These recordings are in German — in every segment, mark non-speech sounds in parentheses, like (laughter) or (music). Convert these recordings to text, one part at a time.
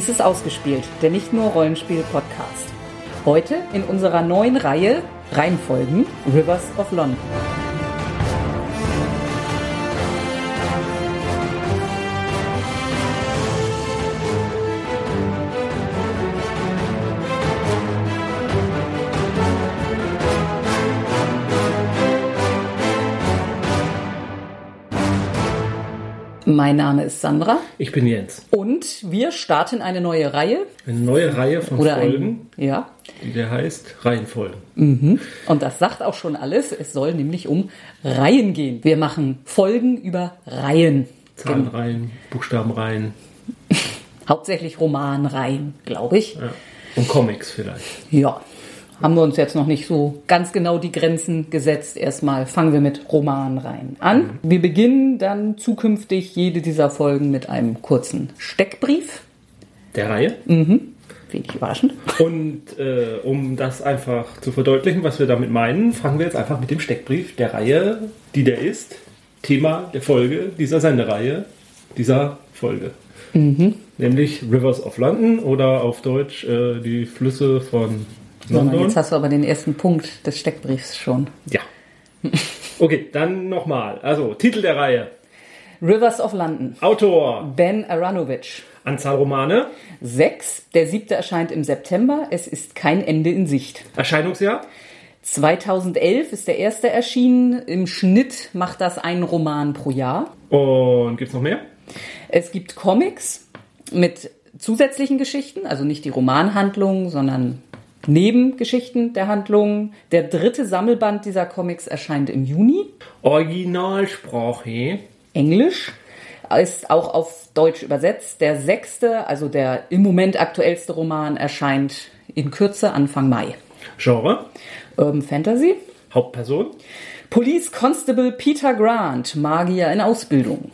Dies ist ausgespielt, der nicht nur Rollenspiel-Podcast. Heute in unserer neuen Reihe Reihenfolgen Rivers of London. Mein Name ist Sandra Ich bin Jens. und wir starten eine neue Reihe. Eine neue Reihe von Oder Folgen, ein, ja. die der heißt Reihenfolgen. Und das sagt auch schon alles. Es soll nämlich um Reihen gehen. Wir machen Folgen über Reihen. Zahlenreihen, Buchstabenreihen (laughs) Hauptsächlich Romanreihen, glaube ich. ja. und Comics vielleicht. Ja. Haben wir uns jetzt noch nicht so ganz genau die Grenzen gesetzt. Erstmal fangen wir mit Romanreihen an. Wir beginnen dann zukünftig jede dieser Folgen mit einem kurzen Steckbrief. Der Reihe. Wenig überraschend. Und äh, um das einfach zu verdeutlichen, was wir damit meinen, fangen wir jetzt einfach mit dem Steckbrief der Reihe, die der ist. Thema der Folge dieser Sendereihe, dieser Folge. Nämlich Rivers of London oder auf Deutsch äh, die Flüsse von So, London. jetzt hast du aber den ersten Punkt des Steckbriefs schon. Ja. Okay, dann nochmal. Also, Titel der Reihe. Rivers of London. Autor. Ben Aronovich. Anzahl Romane. Sechs. Der siebte erscheint im September. Es ist kein Ende in Sicht. Erscheinungsjahr. 2011 ist der erste erschienen. Im Schnitt macht das einen Roman pro Jahr. Und gibt's noch mehr? Es gibt Comics mit zusätzlichen Geschichten, also nicht die Romanhandlung, sondern Nebengeschichten der Handlung. Der dritte Sammelband dieser Comics erscheint im Juni. Originalsprache. Englisch ist auch auf Deutsch übersetzt. Der sechste, also der im Moment aktuellste Roman, erscheint in Kürze Anfang Mai. Genre. Urban Fantasy. Hauptperson. Police Constable Peter Grant, Magier in Ausbildung.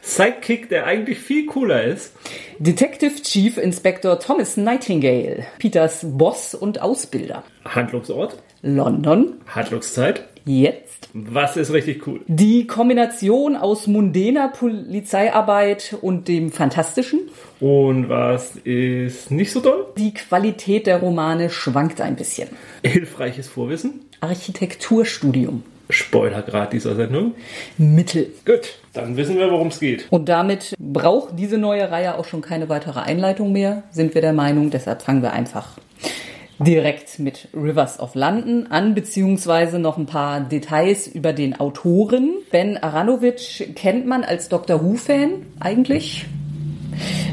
Sidekick, der eigentlich viel cooler ist. Detective Chief Inspector Thomas Nightingale, Peters Boss und Ausbilder. Handlungsort. London, Handlungszeit. jetzt. Was ist richtig cool? Die Kombination aus mundaner Polizeiarbeit und dem Fantastischen. Und was ist nicht so toll? Die Qualität der Romane schwankt ein bisschen. Hilfreiches Vorwissen. Architekturstudium. Spoilergrad dieser Sendung. Mittel. Gut, dann wissen wir, worum es geht. Und damit braucht diese neue Reihe auch schon keine weitere Einleitung mehr, sind wir der Meinung. Deshalb fangen wir einfach direkt mit Rivers of London an, beziehungsweise noch ein paar Details über den Autoren. Ben Aronovich kennt man als Doctor Who-Fan eigentlich,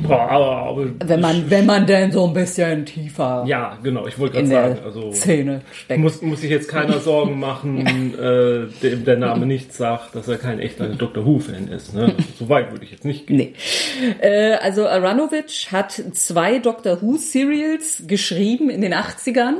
Boah, aber, aber wenn man, wenn man denn so ein bisschen tiefer ja, genau, ich wollte gerade sagen, also Szene steckt. muss, muss sich jetzt keiner Sorgen machen, (laughs) äh, dem der Name nicht sagt, dass er kein echter Doctor Who-Fan ist. Ne? So weit würde ich jetzt nicht gehen. Nee. Äh, also Aronovich hat zwei Doctor Who Serials geschrieben in den 80ern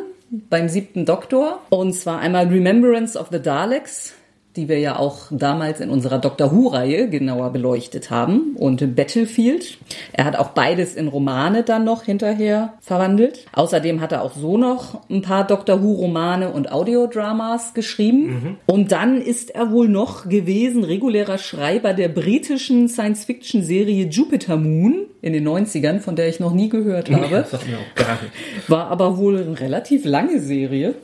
beim siebten Doktor. Und zwar einmal Remembrance of the Daleks, die wir ja auch damals in unserer Doctor Who-Reihe genauer beleuchtet haben. Und Battlefield. Er hat auch beides in Romane dann noch hinterher verwandelt. Außerdem hat er auch so noch ein paar Doctor Who-Romane und Audiodramas geschrieben. Und dann ist er wohl noch gewesen regulärer Schreiber der britischen Science-Fiction-Serie Jupiter Moon in den 90ern, von der ich noch nie gehört habe. Das sagt mir auch gar nicht. War aber wohl eine relativ lange Serie.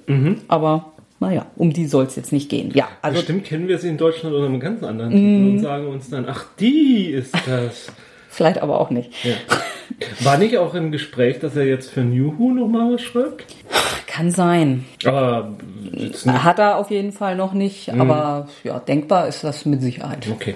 Aber naja, um die soll es jetzt nicht gehen. Ja, also Bestimmt kennen wir sie in Deutschland unter einem ganz anderen Titel und sagen uns dann, ach, die ist das. (laughs) vielleicht aber auch nicht. Ja. War nicht auch im Gespräch, dass er jetzt für New Who nochmal was schreibt? Kann sein. Aber. Hat er auf jeden Fall noch nicht, aber ja, denkbar ist das mit Sicherheit. Okay.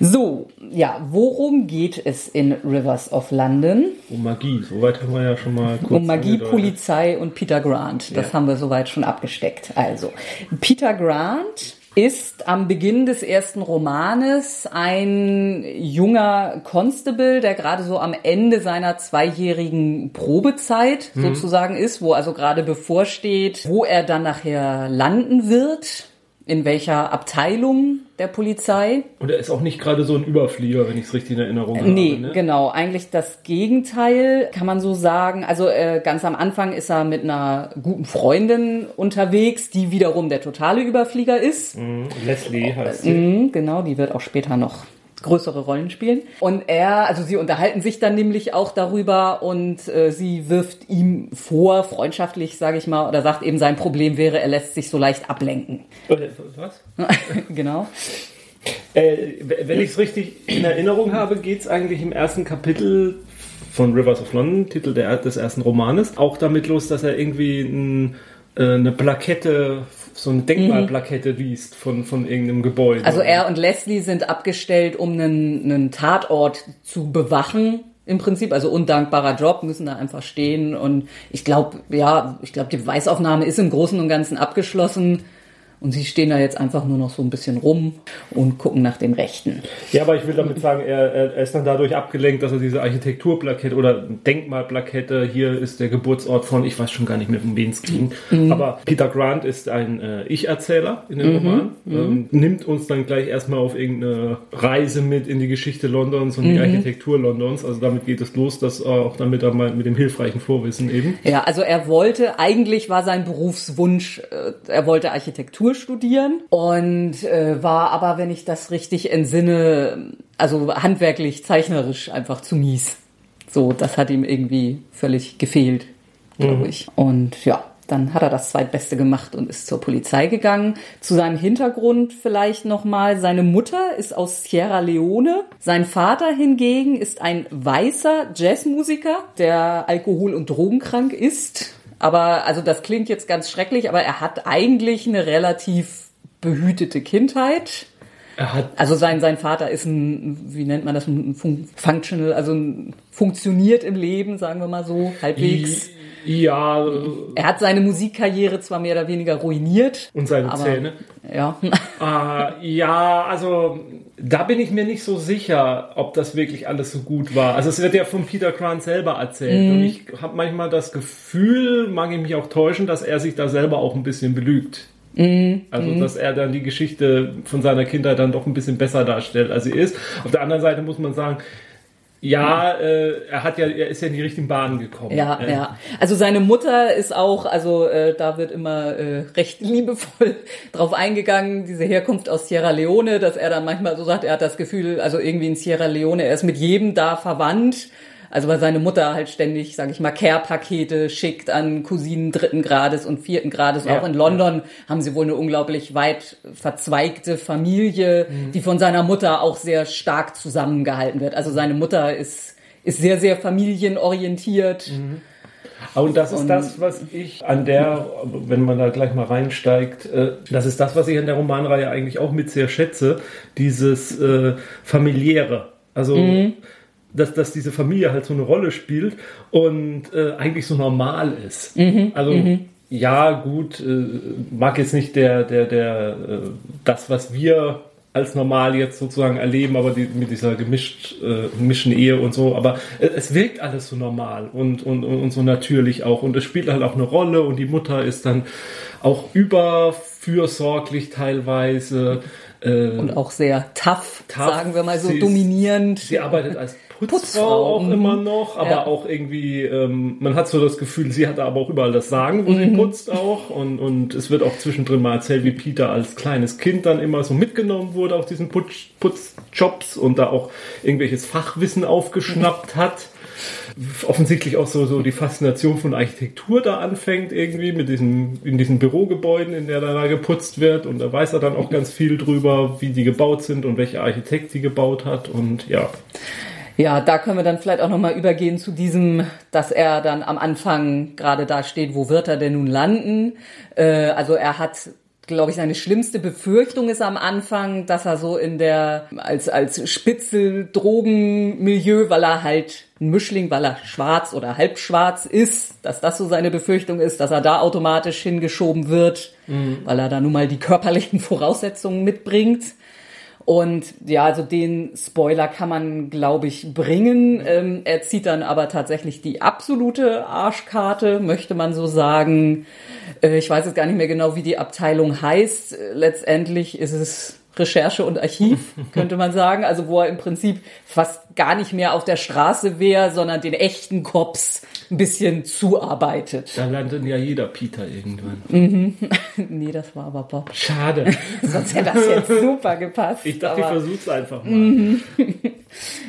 So, ja, worum geht es in Rivers of London? Um Magie, soweit haben wir ja schon mal kurz Um Magie, angedeutet. Polizei und Peter Grant. Das Ja. haben wir soweit schon abgesteckt. Also, Peter Grant ist am Beginn des ersten Romanes ein junger Constable, der gerade so am Ende seiner zweijährigen Probezeit sozusagen ist, wo also gerade bevorsteht, wo er dann nachher landen wird, in welcher Abteilung der Polizei. Und er ist auch nicht gerade so ein Überflieger, wenn ich es richtig in Erinnerung Nee, habe. Ne? genau. Eigentlich das Gegenteil, kann man so sagen. Also äh, ganz am Anfang ist er mit einer guten Freundin unterwegs, die wiederum der totale Überflieger ist. Mhm. Leslie heißt sie. Mhm, genau, die wird auch später noch größere Rollen spielen. Und er, also sie unterhalten sich dann nämlich auch darüber und äh, sie wirft ihm vor, freundschaftlich, sage ich mal, oder sagt eben, sein Problem wäre, er lässt sich so leicht ablenken. Was? (laughs) genau. Äh, wenn ich es richtig in Erinnerung habe, geht es eigentlich im ersten Kapitel von Rivers of London, Titel der, des ersten Romanes, auch damit los, dass er irgendwie ein, äh, eine Plakette, so eine Denkmalplakette liest von, von irgendeinem Gebäude. Also er und Leslie sind abgestellt, um einen, einen Tatort zu bewachen. Im Prinzip, also undankbarer Job, müssen da einfach stehen. Und ich glaube, ja, ich glaube, die Beweisaufnahme ist im Großen und Ganzen abgeschlossen. Und sie stehen da jetzt einfach nur noch so ein bisschen rum und gucken nach dem Rechten. Ja, aber ich will damit sagen, er, er ist dann dadurch abgelenkt, dass er diese Architekturplakette oder Denkmalplakette, hier ist der Geburtsort von, ich weiß schon gar nicht mehr, um wen es ging. Mhm. Aber Peter Grant ist ein äh, Ich-Erzähler in dem mhm. Roman, mhm. ähm, nimmt uns dann gleich erstmal auf irgendeine Reise mit in die Geschichte Londons und die mhm. Architektur Londons. Also damit geht es los, dass auch damit er mal mit dem hilfreichen Vorwissen eben. Ja, also er wollte, eigentlich war sein Berufswunsch, äh, er wollte Architektur Architektur studieren und äh, war aber, wenn ich das richtig entsinne, also handwerklich, zeichnerisch einfach zu mies. So, das hat ihm irgendwie völlig gefehlt, glaube mhm. ich. Und ja, dann hat er das zweitbeste gemacht und ist zur Polizei gegangen. Zu seinem Hintergrund vielleicht nochmal. Seine Mutter ist aus Sierra Leone. Sein Vater hingegen ist ein weißer Jazzmusiker, der alkohol- und drogenkrank ist aber also das klingt jetzt ganz schrecklich, aber er hat eigentlich eine relativ behütete Kindheit. Er hat also sein, sein Vater ist ein, wie nennt man das, ein Functional, also ein, funktioniert im Leben, sagen wir mal so, halbwegs. Ja. Er hat seine Musikkarriere zwar mehr oder weniger ruiniert. Und seine aber, Zähne. Ja. Äh, (laughs) ja, also da bin ich mir nicht so sicher, ob das wirklich alles so gut war. Also es wird ja von Peter Grant selber erzählt. Mhm. Und ich habe manchmal das Gefühl, mag ich mich auch täuschen, dass er sich da selber auch ein bisschen belügt. Mhm. Also, dass er dann die Geschichte von seiner Kindheit dann doch ein bisschen besser darstellt, als sie ist. Auf der anderen Seite muss man sagen, ja, äh, er hat ja, er ist ja in die richtigen Bahnen gekommen. Ja, äh. ja. Also seine Mutter ist auch, also äh, da wird immer äh, recht (laughs) liebevoll drauf eingegangen, diese Herkunft aus Sierra Leone, dass er dann manchmal so sagt, er hat das Gefühl, also irgendwie in Sierra Leone, er ist mit jedem da verwandt also weil seine Mutter halt ständig, sage ich mal, Care-Pakete schickt an Cousinen dritten Grades und vierten Grades. Ja, auch in London haben sie wohl eine unglaublich weit verzweigte Familie, mhm. die von seiner Mutter auch sehr stark zusammengehalten wird. Also seine Mutter ist, ist sehr, sehr familienorientiert. Mhm. Und das ist das, was ich an der, wenn man da gleich mal reinsteigt, äh, das ist das, was ich an der Romanreihe eigentlich auch mit sehr schätze, dieses äh, familiäre. Also mhm dass, dass diese Familie halt so eine Rolle spielt und äh, eigentlich so normal ist. Mhm, also mhm. ja, gut, äh, mag jetzt nicht der, der, der, äh, das, was wir als normal jetzt sozusagen erleben, aber die, mit dieser gemischt, äh, gemischten Ehe und so, aber äh, es wirkt alles so normal und, und, und so natürlich auch und es spielt halt auch eine Rolle und die Mutter ist dann auch überfürsorglich teilweise. Äh, und auch sehr tough, tough sagen wir mal so sie dominierend. Ist, sie arbeitet als Putzfrau, Putzfrau auch mhm. immer noch, aber ja. auch irgendwie, ähm, man hat so das Gefühl, sie hat aber auch überall das Sagen, wo mhm. sie putzt auch. Und, und es wird auch zwischendrin mal erzählt, wie Peter als kleines Kind dann immer so mitgenommen wurde auf diesen Putz, Putzjobs und da auch irgendwelches Fachwissen aufgeschnappt hat offensichtlich auch so, so die Faszination von Architektur da anfängt irgendwie mit diesen, in diesen Bürogebäuden, in der da geputzt wird und da weiß er dann auch ganz viel drüber, wie die gebaut sind und welcher Architekt die gebaut hat und ja. Ja, da können wir dann vielleicht auch nochmal übergehen zu diesem, dass er dann am Anfang gerade da steht, wo wird er denn nun landen? Äh, also er hat glaube ich, seine schlimmste Befürchtung ist am Anfang, dass er so in der, als, als Spitzel-Drogenmilieu, weil er halt ein Mischling, weil er schwarz oder halbschwarz ist, dass das so seine Befürchtung ist, dass er da automatisch hingeschoben wird, mhm. weil er da nun mal die körperlichen (laughs) Voraussetzungen mitbringt. Und ja, also den Spoiler kann man, glaube ich, bringen. Ähm, er zieht dann aber tatsächlich die absolute Arschkarte, möchte man so sagen. Äh, ich weiß jetzt gar nicht mehr genau, wie die Abteilung heißt. Letztendlich ist es Recherche und Archiv, (laughs) könnte man sagen. Also wo er im Prinzip fast gar nicht mehr auf der Straße wäre, sondern den echten Cops ein bisschen zuarbeitet. Da landet ja jeder Peter irgendwann. (laughs) nee, das war aber Bob. Schade. (laughs) Sonst hätte das jetzt super gepasst. Ich dachte, ich aber- versuch's einfach mal.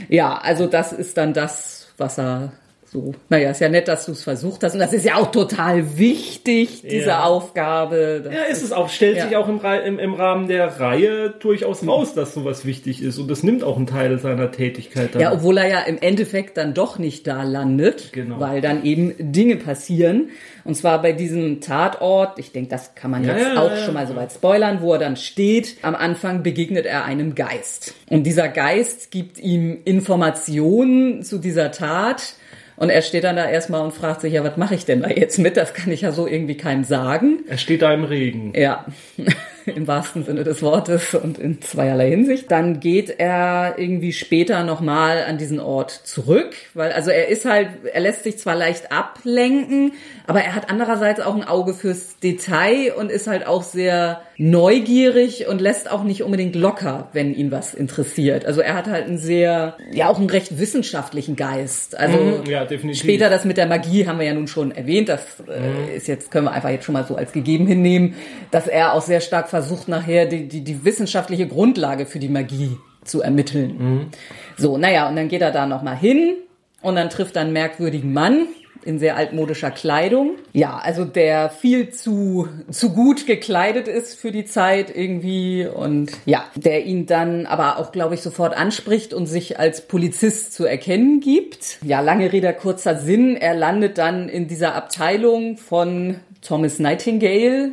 Ja, also das ist dann das, was er so, naja, ist ja nett, dass du es versucht hast. Und das ist ja auch total wichtig, diese Ja. Aufgabe. Das- Ja, ist es auch, stellt Ja. sich auch im, im, im Rahmen der Reihe durchaus raus, dass sowas wichtig ist. Und das nimmt auch einen Teil seiner Tätigkeit dann. Ja, obwohl er ja im Endeffekt dann doch nicht da landet, Genau. weil dann eben Dinge passieren. Und zwar bei diesem Tatort, ich denke, das kann man Ja, jetzt auch schon mal so weit spoilern, wo er dann steht. Am Anfang begegnet er einem Geist. Und dieser Geist gibt ihm Informationen zu dieser Tat. Und er steht dann da erstmal und fragt sich, ja, was mache ich denn da jetzt mit? Das kann ich ja so irgendwie keinem sagen. er steht da im Regen. Ja, (laughs) im wahrsten Sinne des Wortes und in zweierlei Hinsicht. Dann geht er irgendwie später nochmal an diesen Ort zurück, weil also er ist halt, er lässt sich zwar leicht ablenken, aber er hat andererseits auch ein Auge fürs Detail und ist halt auch sehr neugierig und lässt auch nicht unbedingt locker, wenn ihn was interessiert. Also er hat halt einen sehr, ja auch einen recht wissenschaftlichen Geist. Also Mhm, ja, definitiv. später das mit der Magie haben wir ja nun schon erwähnt. Das äh, ist jetzt, können wir einfach jetzt schon mal so als gegeben hinnehmen, dass er auch sehr stark versucht, nachher die, die, die wissenschaftliche Grundlage für die Magie zu ermitteln. So, naja, und dann geht er da nochmal hin und dann trifft er einen merkwürdigen Mann in sehr altmodischer Kleidung. Ja, also der viel zu, zu gut gekleidet ist für die Zeit irgendwie und ja, der ihn dann aber auch, glaube ich, sofort anspricht und sich als Polizist zu erkennen gibt. Ja, lange Rede, kurzer Sinn. Er landet dann in dieser Abteilung von Thomas Nightingale,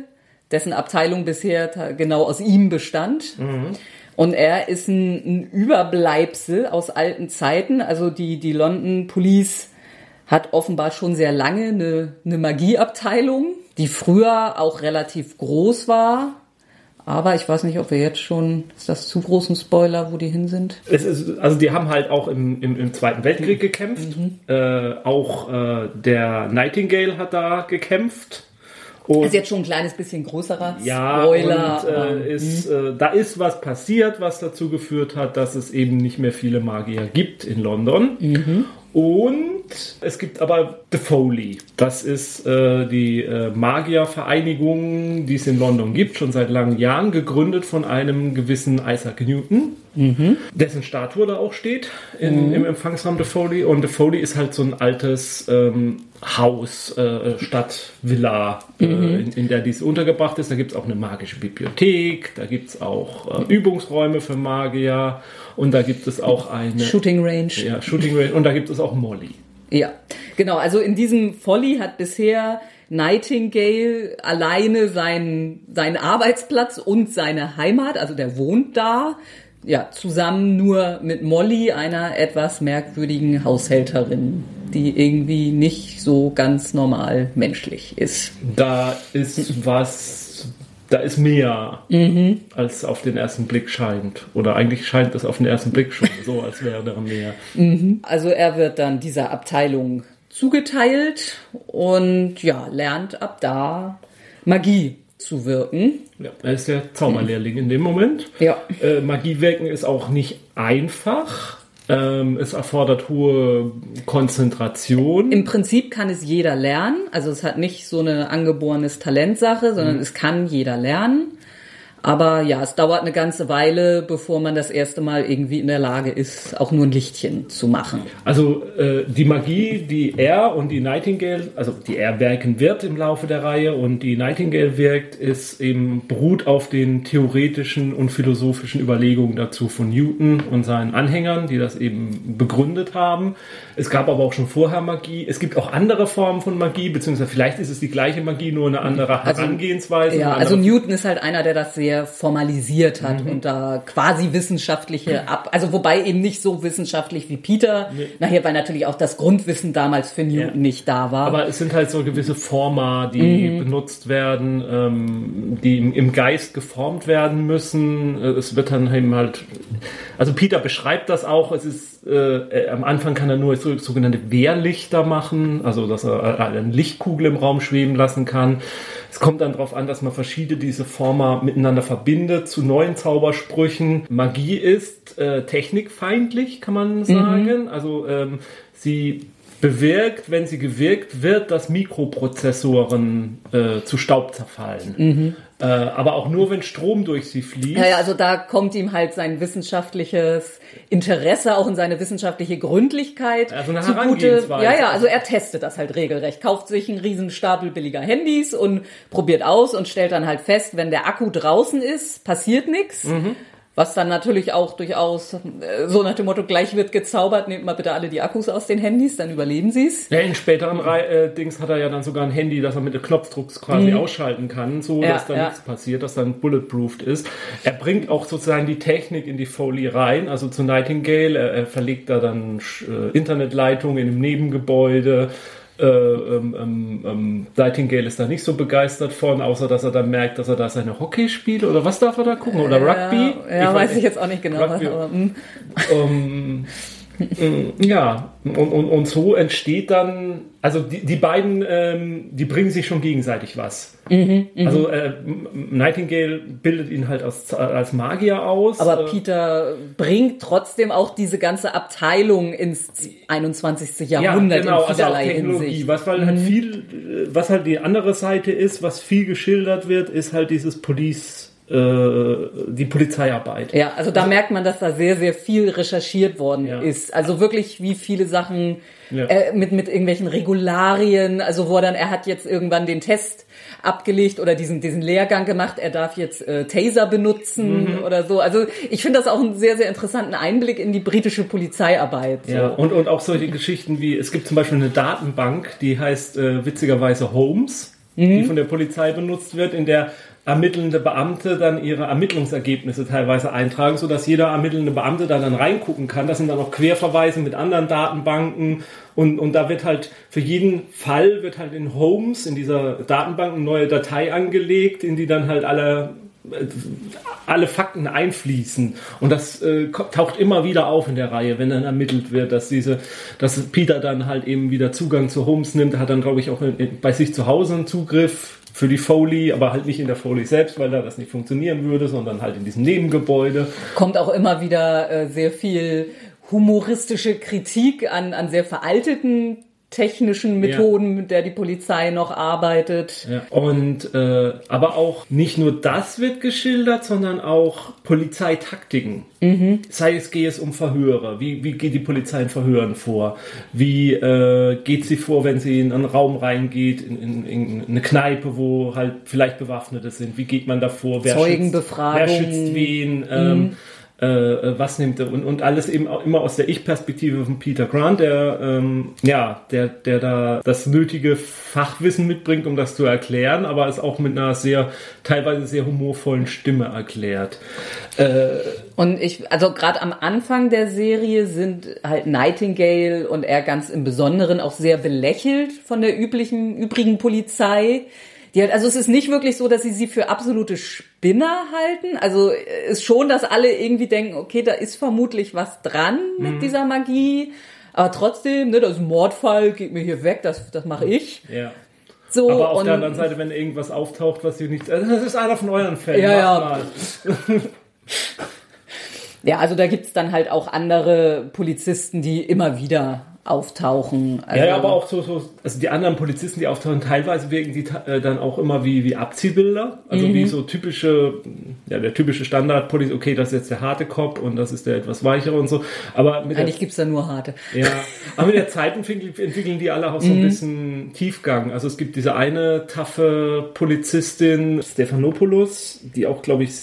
dessen Abteilung bisher genau aus ihm bestand. Und er ist ein, ein Überbleibsel aus alten Zeiten. Also die, die London Police hat offenbar schon sehr lange eine, eine Magieabteilung, die früher auch relativ groß war. Aber ich weiß nicht, ob wir jetzt schon, ist das zu groß ein Spoiler, wo die hin sind? Es ist, also die haben halt auch im, im, im Zweiten Weltkrieg gekämpft. Äh, auch äh, der Nightingale hat da gekämpft. Und Ist jetzt schon ein kleines bisschen größerer ja, Spoiler. und äh, ist, äh, da ist was passiert, was dazu geführt hat, dass es eben nicht mehr viele Magier gibt in London. Mhm. Und es gibt aber The Foley. Das ist äh, die äh, Magiervereinigung, die es in London gibt, schon seit langen Jahren, gegründet von einem gewissen Isaac Newton, dessen Statue da auch steht in, im Empfangsraum The Foley. Und The Foley ist halt so ein altes ähm, Haus, äh, Stadt, Villa, äh, in, in der dies untergebracht ist. Da gibt es auch eine magische Bibliothek, da gibt es auch äh, Übungsräume für Magier und da gibt es auch eine Shooting Range. ja, Shooting Range und da gibt es auch Molly. Ja, genau. Also in diesem Folly hat bisher Nightingale alleine seinen, seinen Arbeitsplatz und seine Heimat, also der wohnt da, ja, zusammen nur mit Molly, einer etwas merkwürdigen Haushälterin, die irgendwie nicht so ganz normal menschlich ist. Da ist was, da ist mehr, als auf den ersten Blick scheint. Oder eigentlich scheint es auf den ersten Blick schon so, als wäre da mehr. Also er wird dann dieser Abteilung zugeteilt und ja, lernt ab da Magie zu wirken. Ja, er ist der Zauberlehrling in dem Moment. Ja. Äh, Magie wirken ist auch nicht einfach. Ähm, es erfordert hohe Konzentration. Im Prinzip kann es jeder lernen. Also es hat nicht so eine angeborenes Talentsache, sondern es kann jeder lernen. Aber ja, es dauert eine ganze Weile, bevor man das erste Mal irgendwie in der Lage ist, auch nur ein Lichtchen zu machen. Also äh, die Magie, die er und die Nightingale, also die er wirken wird im Laufe der Reihe und die Nightingale wirkt, ist eben beruht auf den theoretischen und philosophischen Überlegungen dazu von Newton und seinen Anhängern, die das eben begründet haben. Es gab aber auch schon vorher Magie. Es gibt auch andere Formen von Magie, beziehungsweise vielleicht ist es die gleiche Magie, nur eine andere Herangehensweise. Ja, eine also Newton ist halt einer, der das sehr formalisiert hat und da quasi wissenschaftliche ab, also wobei eben nicht so wissenschaftlich wie Peter, nachher, weil natürlich auch das Grundwissen damals für Newton Ja. nicht da war. Aber es sind halt so gewisse Forma, die Mhm. benutzt werden, ähm, die im, im Geist geformt werden müssen. Äh, Es wird dann eben halt, also Peter beschreibt das auch, es ist äh, am Anfang kann er nur so, sogenannte Wehrlichter machen, also dass er eine Lichtkugel im Raum schweben lassen kann. Es kommt dann darauf an, dass man verschiedene diese Former miteinander verbindet zu neuen Zaubersprüchen. Magie ist äh, technikfeindlich, kann man sagen. Mhm. Also ähm, sie bewirkt, wenn sie gewirkt wird, dass Mikroprozessoren äh, zu Staub zerfallen. Mhm. Äh, aber auch nur, wenn Strom durch sie fließt. Ja, ja, also da kommt ihm halt sein wissenschaftliches Interesse, auch in seine wissenschaftliche Gründlichkeit. Also eine zugute. Ja, ja, also er testet das halt regelrecht, kauft sich einen riesen Stapel billiger Handys und probiert aus und stellt dann halt fest, wenn der Akku draußen ist, passiert nichts. Mhm. Was dann natürlich auch durchaus äh, so nach dem Motto, gleich wird gezaubert, nehmt mal bitte alle die Akkus aus den Handys, dann überleben sie es. Ja, in späteren äh, Dings hat er ja dann sogar ein Handy, das er mit dem Knopfdruck quasi mhm. ausschalten kann, so ja, dass da ja. nichts passiert, dass dann bulletproofed ist. Er bringt auch sozusagen die Technik in die Foley rein, also zu Nightingale. Er, er verlegt da dann äh, Internetleitungen in einem Nebengebäude. Äh, ähm, ähm, ähm, Nightingale ist da nicht so begeistert von, außer dass er dann merkt, dass er da seine Hockey spielt oder was darf er da gucken oder Rugby? Ja, ich weiß ich jetzt auch nicht genau. Aber, hm. ähm, ja, und, und, und so entsteht dann, also die, die beiden, ähm, die bringen sich schon gegenseitig was. Mhm, mh. Also äh, Nightingale bildet ihn halt als, als Magier aus. Aber äh, Peter bringt trotzdem auch diese ganze Abteilung ins 21. Jahrhundert ja, genau, in vielerlei also Technologie. Hinsicht. Was, weil halt mhm. halt viel, was halt die andere Seite ist, was viel geschildert wird, ist halt dieses Police äh, die Polizeiarbeit. Ja, also da also, merkt man, dass da sehr, sehr viel recherchiert worden ja. ist. Also wirklich, wie viele Sachen ja. äh, mit, mit irgendwelchen Regularien, also wo er dann, er hat jetzt irgendwann den Test abgelegt oder diesen, diesen Lehrgang gemacht, er darf jetzt äh, Taser benutzen mhm. oder so. Also ich finde das auch einen sehr, sehr interessanten Einblick in die britische Polizeiarbeit. So. Ja, und, und auch solche Geschichten wie, es gibt zum Beispiel eine Datenbank, die heißt äh, witzigerweise Holmes, mhm. die von der Polizei benutzt wird, in der ermittelnde Beamte dann ihre Ermittlungsergebnisse teilweise eintragen, so dass jeder ermittelnde Beamte da dann reingucken kann. Das sind dann auch Querverweise mit anderen Datenbanken. Und, und da wird halt für jeden Fall wird halt in Homes, in dieser Datenbank, eine neue Datei angelegt, in die dann halt alle alle Fakten einfließen. Und das äh, taucht immer wieder auf in der Reihe, wenn dann ermittelt wird, dass diese, dass Peter dann halt eben wieder Zugang zu Holmes nimmt, hat dann glaube ich auch bei sich zu Hause einen Zugriff für die Foley, aber halt nicht in der Foley selbst, weil da das nicht funktionieren würde, sondern halt in diesem Nebengebäude. Kommt auch immer wieder äh, sehr viel humoristische Kritik an, an sehr veralteten technischen Methoden, ja. mit der die Polizei noch arbeitet. Ja. Und äh, aber auch nicht nur das wird geschildert, sondern auch Polizeitaktiken. Mhm. Sei es geht es um Verhöre. Wie, wie geht die Polizei in Verhören vor? Wie äh, geht sie vor, wenn sie in einen Raum reingeht, in, in, in eine Kneipe, wo halt vielleicht Bewaffnete sind? Wie geht man davor? Wer Zeugenbefragung. Schützt, wer schützt wen? Ähm, mhm äh, äh, was nimmt er und, und alles eben auch immer aus der Ich-Perspektive von Peter Grant, der ähm, ja, der, der da das nötige Fachwissen mitbringt, um das zu erklären, aber es auch mit einer sehr, teilweise sehr humorvollen Stimme erklärt. Äh, und ich, also gerade am Anfang der Serie sind halt Nightingale und er ganz im Besonderen auch sehr belächelt von der üblichen, übrigen Polizei die halt, also es ist nicht wirklich so, dass sie sie für absolute Spinner halten. Also ist schon, dass alle irgendwie denken, okay, da ist vermutlich was dran mit mhm. dieser Magie. Aber trotzdem, ne, das ist ein Mordfall, geht mir hier weg, das, das mache ich. Ja. So, Aber auf der anderen Seite, wenn irgendwas auftaucht, was sie nicht, also das ist einer von euren Fällen. Ja, ja. (laughs) ja, also da gibt's dann halt auch andere Polizisten, die immer wieder auftauchen. Also ja, aber auch so, so, also die anderen Polizisten, die auftauchen, teilweise wirken die äh, dann auch immer wie, wie Abziehbilder. Also mhm. wie so typische, ja, der typische Standardpolizist, okay, das ist jetzt der harte Cop und das ist der etwas weichere und so. Aber Eigentlich der, gibt's da nur harte. Ja, (laughs) aber mit der Zeit entwickeln, entwickeln die alle auch so ein mhm. bisschen Tiefgang. Also es gibt diese eine taffe Polizistin, Stephanopoulos, die auch, glaube ich,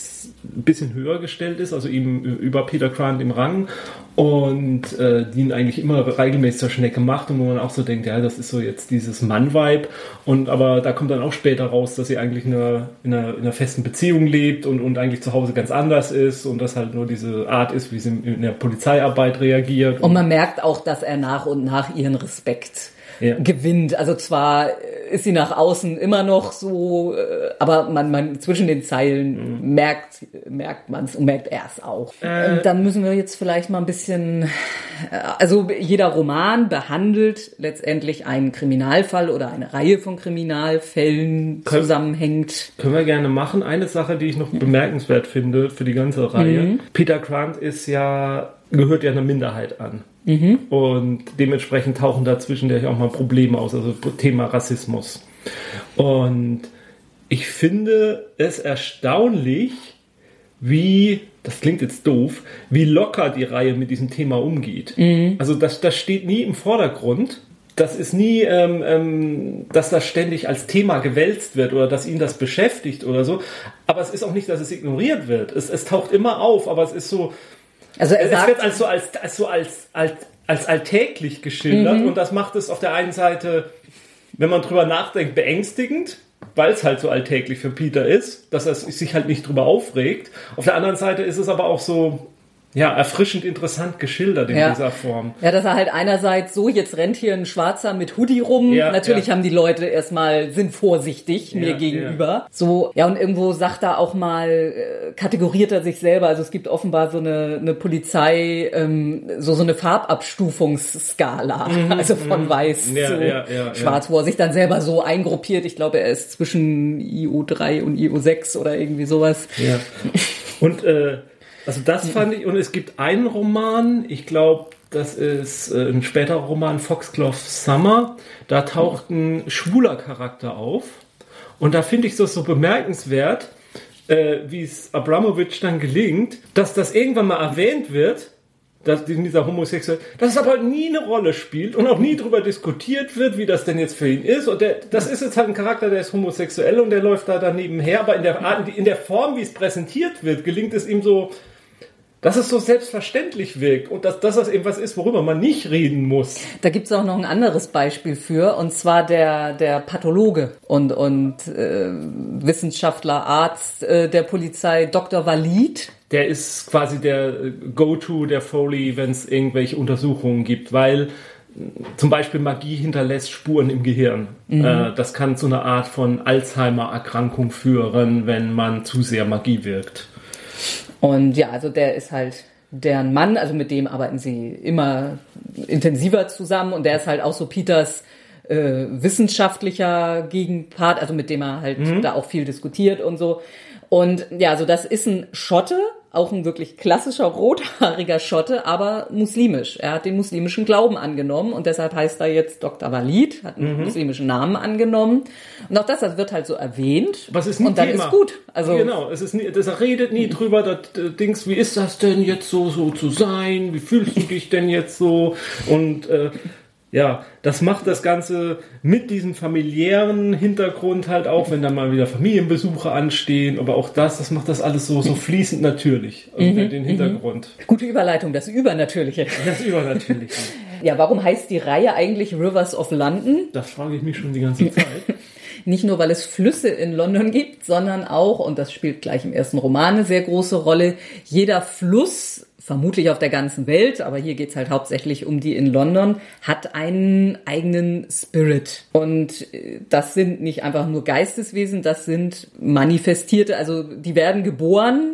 ein bisschen höher gestellt ist, also ihm über Peter Grant im Rang und äh, die ihn eigentlich immer regelmäßig zur Schnecke macht und wo man auch so denkt, ja, das ist so jetzt dieses Mann-Vibe und aber da kommt dann auch später raus, dass sie eigentlich in einer, in einer, in einer festen Beziehung lebt und, und eigentlich zu Hause ganz anders ist und das halt nur diese Art ist, wie sie in der Polizeiarbeit reagiert. Und man merkt auch, dass er nach und nach ihren Respekt Ja. gewinnt. Also zwar ist sie nach außen immer noch so, äh, aber man, man zwischen den Zeilen Mhm. merkt, merkt man es und merkt er es auch. Äh. Und dann müssen wir jetzt vielleicht mal ein bisschen, äh, also jeder Roman behandelt letztendlich einen Kriminalfall oder eine Reihe von Kriminalfällen Können- zusammenhängt. Können wir gerne machen. Eine Sache, die ich noch bemerkenswert finde für die ganze Reihe. Mhm. Peter Grant ist ja, gehört ja einer Minderheit an. Mhm. Und dementsprechend tauchen dazwischen ja auch mal Probleme aus, also Thema Rassismus. Und ich finde es erstaunlich, wie, das klingt jetzt doof, wie locker die Reihe mit diesem Thema umgeht. Also das, das steht nie im Vordergrund. Das ist nie, ähm, ähm, dass das ständig als Thema gewälzt wird oder dass ihn das beschäftigt oder so. Aber es ist auch nicht, dass es ignoriert wird. Es, es taucht immer auf, aber es ist so, Also er es sagt, wird als so als, als so als, als, als alltäglich geschildert und das macht es auf der einen Seite, wenn man drüber nachdenkt, beängstigend, weil es halt so alltäglich für Peter ist, dass er sich halt nicht drüber aufregt. Auf der anderen Seite ist es aber auch so, ja, erfrischend interessant geschildert in Ja. dieser Form. Ja, dass er halt einerseits so, jetzt rennt hier ein Schwarzer mit Hoodie rum. Ja, Natürlich ja. haben die Leute erstmal, sind vorsichtig mir gegenüber. So, ja, und irgendwo sagt er auch mal, äh, kategoriert er sich selber. Also es gibt offenbar so eine, eine Polizei, ähm, so, so eine Farbabstufungsskala. (laughs) Also von weiß Mhm, Ja, zu schwarz, wo er sich dann selber so eingruppiert. Ich glaube, er ist zwischen IO3 und IO6 oder irgendwie sowas. Ja. Und äh, also das fand ich, und es gibt einen Roman, ich glaube, das ist äh, ein späterer Roman, Foxglove Summer, da taucht ein schwuler Charakter auf. Und da finde ich das so bemerkenswert, äh, wie es Abramowitsch dann gelingt, dass das irgendwann mal erwähnt wird, dass dieser homosexuell, dass es aber nie eine Rolle spielt und auch nie darüber diskutiert wird, wie das denn jetzt für ihn ist. Und der, das ist jetzt halt ein Charakter, der ist homosexuell und der läuft da daneben her, aber in der Art, in der Form, wie es präsentiert wird, gelingt es ihm so, dass es so selbstverständlich wirkt und dass, dass das eben was ist, worüber man nicht reden muss. Da gibt's auch noch ein anderes Beispiel für, und zwar der, der Pathologe und, und äh, Wissenschaftler, Arzt äh, der Polizei, Dr. Walid. Der ist quasi der äh, Go-To der Foley, wenn es irgendwelche Untersuchungen gibt, weil äh, zum Beispiel Magie hinterlässt Spuren im Gehirn. Äh, das kann zu einer Art von Alzheimer-Erkrankung führen, wenn man zu sehr Magie wirkt. Und ja, also der ist halt deren Mann, also mit dem arbeiten sie immer intensiver zusammen und der ist halt auch so Peters äh, wissenschaftlicher Gegenpart, also mit dem er halt da auch viel diskutiert und so. Und ja, also das ist ein Schotte, auch ein wirklich klassischer rothaariger Schotte, aber muslimisch. Er hat den muslimischen Glauben angenommen und deshalb heißt er jetzt Dr. Walid, hat einen muslimischen Namen angenommen. Und auch das, das wird halt so erwähnt. Was ist nie und dann Thema. ist gut. Also genau, es ist nie, das redet nie drüber, das äh, Dings, wie ist das denn jetzt so, so zu sein? Wie fühlst du dich denn jetzt so? Und äh, ja, das macht das Ganze mit diesem familiären Hintergrund halt auch, wenn dann mal wieder Familienbesuche anstehen, aber auch das, das macht das alles so, so fließend natürlich, also den, den Hintergrund. gute Überleitung, das Übernatürliche. Das Übernatürliche. Ja, warum heißt die Reihe eigentlich Rivers of London? Das frage ich mich schon die ganze Zeit. (laughs) Nicht nur, weil es Flüsse in London gibt, sondern auch, und das spielt gleich im ersten Roman eine sehr große Rolle, jeder Fluss, vermutlich auf der ganzen Welt, aber hier geht's halt hauptsächlich um die in London, hat einen eigenen Spirit. Und äh, das sind nicht einfach nur Geisteswesen, das sind manifestierte, also die werden geboren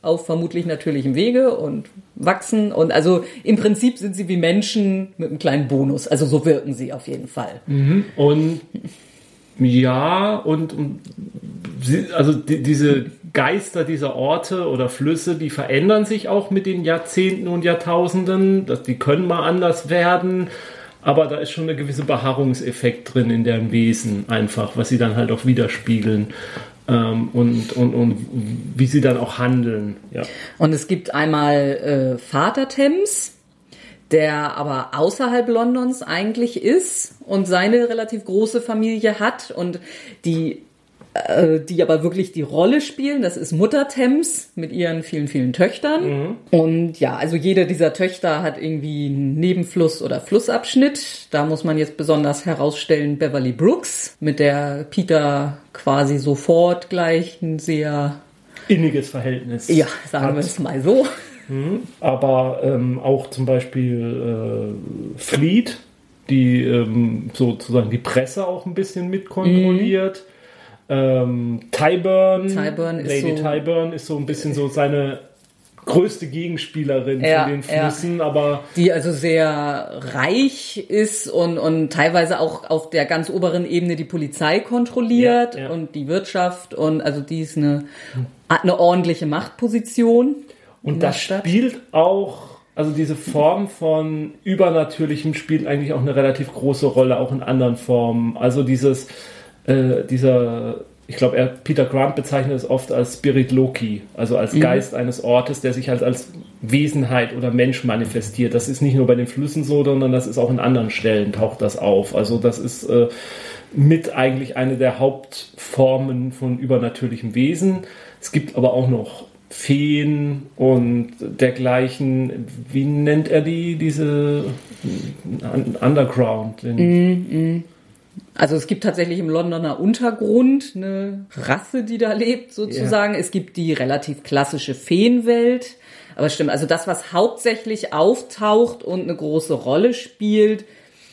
auf vermutlich natürlichem Wege und wachsen. Und also im Prinzip sind sie wie Menschen mit einem kleinen Bonus. Also so wirken sie auf jeden Fall. Und ja, und, also die, diese Geister dieser Orte oder Flüsse, die verändern sich auch mit den Jahrzehnten und Jahrtausenden. Die können mal anders werden, aber da ist schon ein gewisser Beharrungseffekt drin in deren Wesen einfach, was sie dann halt auch widerspiegeln. Ähm, und, und, und wie sie dann auch handeln. Ja. Und es gibt einmal äh, Vater Thames, der aber außerhalb Londons eigentlich ist und seine relativ große Familie hat und die äh, die aber wirklich die Rolle spielen. Das ist Mutter Thames mit ihren vielen, vielen Töchtern. Und ja, also jede dieser Töchter hat irgendwie einen Nebenfluss oder Flussabschnitt. Da muss man jetzt besonders herausstellen Beverly Brooks, mit der Peter quasi sofort gleich ein sehr, Inniges Verhältnis. ja, sagen wir hat. es mal so. Aber ähm, auch zum Beispiel äh, Fleet, die ähm, sozusagen die Presse auch ein bisschen mitkontrolliert. Ähm, Tyburn, Tyburn Lady so- Tyburn ist so ein bisschen so seine größte Gegenspielerin Ja, von den ja. Flüssen, aber die also sehr reich ist und, und teilweise auch auf der ganz oberen Ebene die Polizei kontrolliert Ja, ja. und die Wirtschaft und also die ist eine, hat eine ordentliche Machtposition. Und das Stadt. spielt auch, also diese Form von Übernatürlichem spielt eigentlich auch eine relativ große Rolle, auch in anderen Formen. Also dieses, äh, dieser, ich glaube, er, Peter Grant bezeichnet es oft als Spirit Loki, also als Geist eines Ortes, der sich halt als Wesenheit oder Mensch manifestiert. Das ist nicht nur bei den Flüssen so, sondern das ist auch in anderen Stellen taucht das auf. Also das ist äh, mit eigentlich eine der Hauptformen von übernatürlichem Wesen. Es gibt aber auch noch Feen und dergleichen. Wie nennt er die? Diese Un- Underground. Den- Also es gibt tatsächlich im Londoner Untergrund eine Rasse, die da lebt, sozusagen. Es gibt die relativ klassische Feenwelt. Aber stimmt, also das, was hauptsächlich auftaucht und eine große Rolle spielt,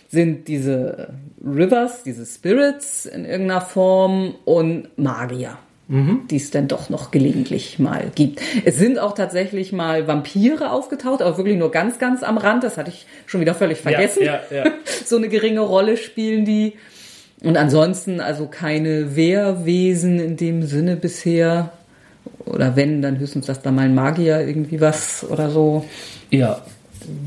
sind diese Rivers, diese Spirits in irgendeiner Form und Magier, die es dann doch noch gelegentlich mal gibt. Es sind auch tatsächlich mal Vampire aufgetaucht, aber wirklich nur ganz, ganz am Rand. Das hatte ich schon wieder völlig vergessen Ja, ja, ja. (laughs) so eine geringe Rolle spielen die. Und ansonsten also keine Wehrwesen in dem Sinne bisher. Oder wenn, dann höchstens, dass da mal ein Magier irgendwie was oder so. ja,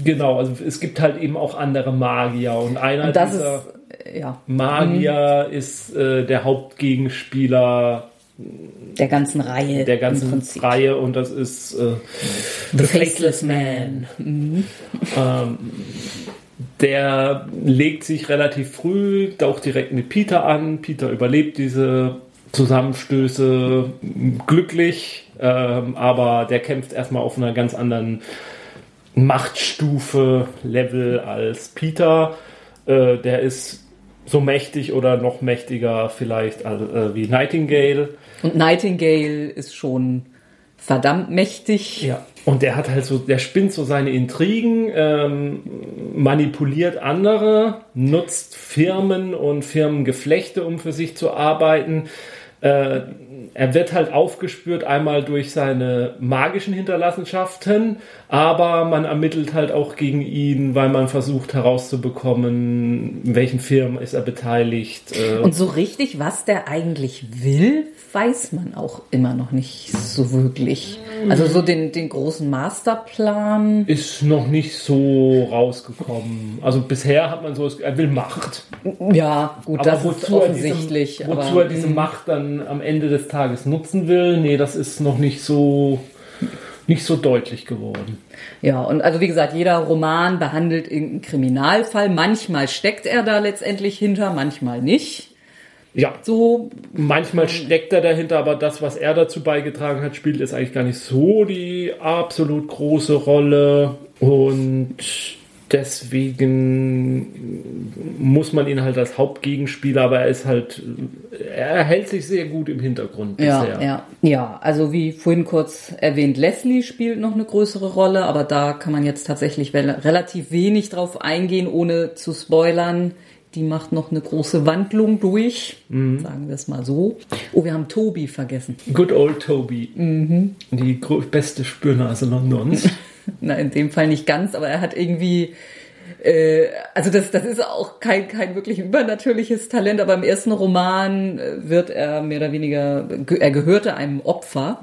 genau. Also es gibt halt eben auch andere Magier und einer Und dieser ist, äh, ja, Magier ist äh, der Hauptgegenspieler der ganzen Reihe. der ganzen. Reihe und das ist äh, The Faceless Man. Ähm, der legt sich relativ früh auch direkt mit Peter an. Peter überlebt diese Zusammenstöße glücklich, ähm, aber der kämpft erstmal auf einer ganz anderen Machtstufe, Level als Peter. Äh, der ist so mächtig oder noch mächtiger vielleicht äh, wie Nightingale. Und Nightingale ist schon verdammt mächtig. Ja. Und der hat halt so, der spinnt so seine Intrigen, ähm, manipuliert andere, nutzt Firmen und Firmengeflechte, um für sich zu arbeiten. Äh, er wird halt aufgespürt einmal durch seine magischen Hinterlassenschaften, aber man ermittelt halt auch gegen ihn, weil man versucht herauszubekommen, in welchen Firmen ist er beteiligt. Äh, Und so richtig, was der eigentlich will, weiß man auch immer noch nicht so wirklich. Also so den, den großen Masterplan. ist noch nicht so rausgekommen. Also bisher hat man so, er will Macht. Ja, gut, das ist offensichtlich. Er diese, wozu aber, er diese Macht dann am Ende des Tages nutzen will, nee, das ist noch nicht so nicht so deutlich geworden. Ja, und also wie gesagt, jeder Roman behandelt irgendeinen Kriminalfall. Manchmal steckt er da letztendlich hinter, manchmal nicht. Ja, So, manchmal steckt er dahinter, aber das, was er dazu beigetragen hat, spielt jetzt eigentlich gar nicht so die absolut große Rolle. Und deswegen muss man ihn halt als Hauptgegenspieler, aber er ist halt, er hält sich sehr gut im Hintergrund ja, bisher. ja. Ja, also wie vorhin kurz erwähnt, Leslie spielt noch eine größere Rolle, aber da kann man jetzt tatsächlich relativ wenig drauf eingehen, ohne zu spoilern. Die macht noch eine große Wandlung durch, sagen wir es mal so. Oh, wir haben Tobi vergessen. Good old Toby. Mhm. Die beste Spürnase Londons. (laughs) (laughs) Na, in dem Fall nicht ganz, aber er hat irgendwie, äh, also das, das ist auch kein, kein wirklich übernatürliches Talent, aber im ersten Roman äh, wird er mehr oder weniger, ge- er gehörte einem Opfer.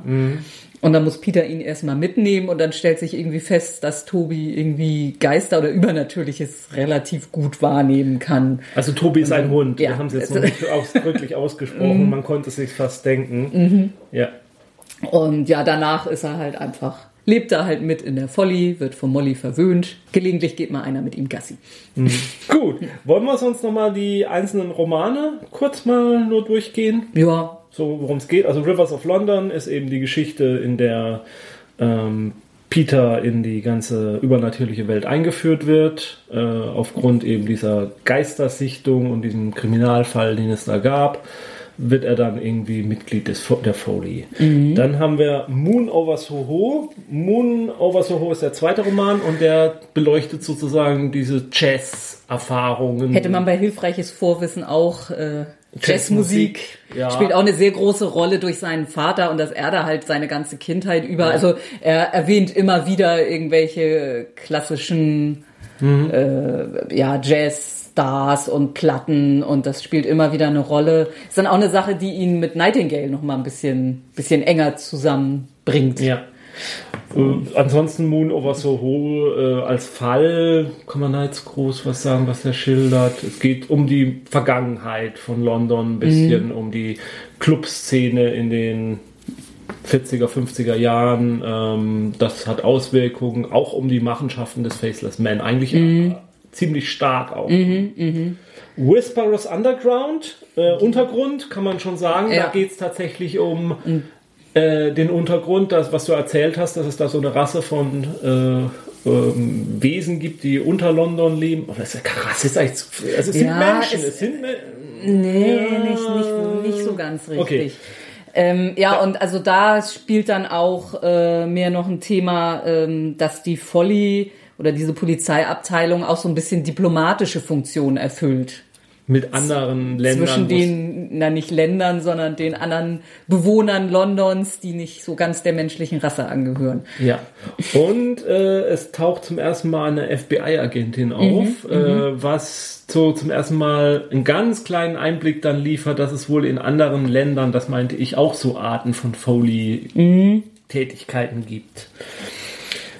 Und dann muss Peter ihn erstmal mitnehmen und dann stellt sich irgendwie fest, dass Tobi irgendwie Geister oder Übernatürliches relativ gut wahrnehmen kann. Also Tobi ist ein Hund. Ja. Wir haben es jetzt noch (laughs) nicht ausdrücklich ausgesprochen. Man konnte es sich fast denken. Ja. Und ja, danach ist er halt einfach, lebt er halt mit in der Folly, wird von Molly verwöhnt. Gelegentlich geht mal einer mit ihm Gassi. Gut. Wollen wir uns nochmal die einzelnen Romane kurz mal nur durchgehen? Ja, So, worum es geht. Also Rivers of London ist eben die Geschichte, in der ähm, Peter in die ganze übernatürliche Welt eingeführt wird, äh, aufgrund eben dieser Geistersichtung und diesem Kriminalfall, den es da gab. Wird er dann irgendwie Mitglied des, der Foley. Mhm. Dann haben wir Moon Over Soho. Moon Over Soho ist der zweite Roman und der beleuchtet sozusagen diese Jazz-Erfahrungen. Hätte man bei hilfreiches Vorwissen auch äh, Jazzmusik ja. spielt auch eine sehr große Rolle durch seinen Vater und dass er da halt seine ganze Kindheit über, ja. also er erwähnt immer wieder irgendwelche klassischen mhm. äh, ja, Jazz Stars und Platten und das spielt immer wieder eine Rolle. Ist dann auch eine Sache, die ihn mit Nightingale noch mal ein bisschen, bisschen enger zusammenbringt. Ja. Äh, ansonsten Moon over Soho äh, als Fall kann man da jetzt groß was sagen, was er schildert. Es geht um die Vergangenheit von London, ein bisschen mhm. um die Clubszene in den 40er, 50er Jahren. Ähm, das hat Auswirkungen auch um die Machenschaften des Faceless Man. Eigentlich mhm ziemlich stark auch. Mhm, mh. Whisperers Underground, äh, Untergrund, kann man schon sagen. Ja. Da geht es tatsächlich um mhm. äh, den Untergrund, das, was du erzählt hast, dass es da so eine Rasse von äh, ähm, Wesen gibt, die unter London leben. Aber das ist ja krass, ist eigentlich, also es sind ja, Menschen, es, es sind Nee, ja. nicht, nicht, nicht so ganz richtig. Okay. Ähm, ja, und also da spielt dann auch äh, mehr noch ein Thema, ähm, dass die Folly oder diese Polizeiabteilung auch so ein bisschen diplomatische Funktion erfüllt. Mit anderen Ländern. Zwischen den, na nicht Ländern, sondern den anderen Bewohnern Londons, die nicht so ganz der menschlichen Rasse angehören. Ja. Und äh, es taucht zum ersten Mal eine FBI-Agentin mhm, auf, mhm, äh, was so zum ersten Mal einen ganz kleinen Einblick dann liefert, dass es wohl in anderen Ländern, das meinte ich, auch so Arten von Foley-Tätigkeiten mhm. gibt.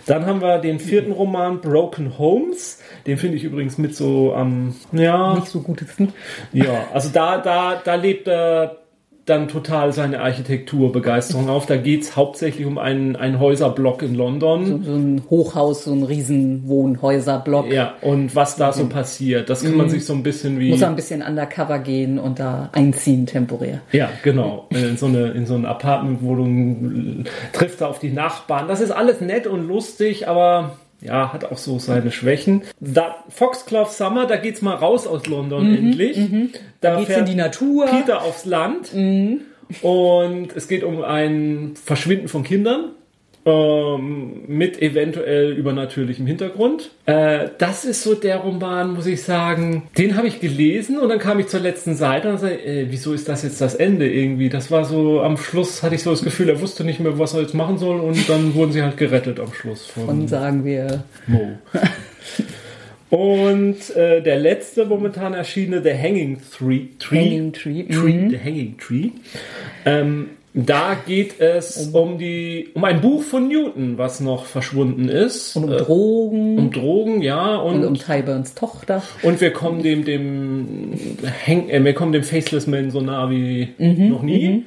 Dann haben wir den vierten Roman Broken Homes. Den finde ich übrigens mit so am, ähm, ja. Nicht so gutesten. Ja, also da, da, da lebt er dann total seine Architekturbegeisterung auf. Da geht's hauptsächlich um einen, einen Häuserblock in London. So, so ein Hochhaus, so ein riesen Wohnhäuserblock. Ja, und was da so passiert, das kann mhm. man sich so ein bisschen wie... Muss er ein bisschen undercover gehen und da einziehen temporär. Ja, genau. In so eine, in so eine Apartmentwohnung trifft er auf die Nachbarn. Das ist alles nett und lustig, aber ja, hat auch so seine Schwächen. Da, Foxglove Summer, da geht's mal raus aus London mhm, endlich. Mhm. Da, da geht's in die Natur. Peter aufs Land. Mhm. Und es geht um ein Verschwinden von Kindern ähm, mit eventuell übernatürlichem Hintergrund. Äh, das ist so der Roman, muss ich sagen, den habe ich gelesen und dann kam ich zur letzten Seite und sagte, äh, wieso ist das jetzt das Ende irgendwie? Das war so, am Schluss hatte ich so das Gefühl, er wusste nicht mehr, was er jetzt machen soll und dann wurden sie halt gerettet am Schluss. Von, von sagen wir Mo. Und äh, der letzte momentan erschienene, The Hanging Tree. Tree Hanging Tree. Tree mhm. The Hanging Tree. Ähm, da geht es um die um ein Buch von Newton, was noch verschwunden ist. Und um Drogen. Um Drogen, ja. Und, und um Tyburns Tochter. Und wir kommen dem, dem, äh, wir kommen dem Faceless Man so nah wie mhm, noch nie. Mhm.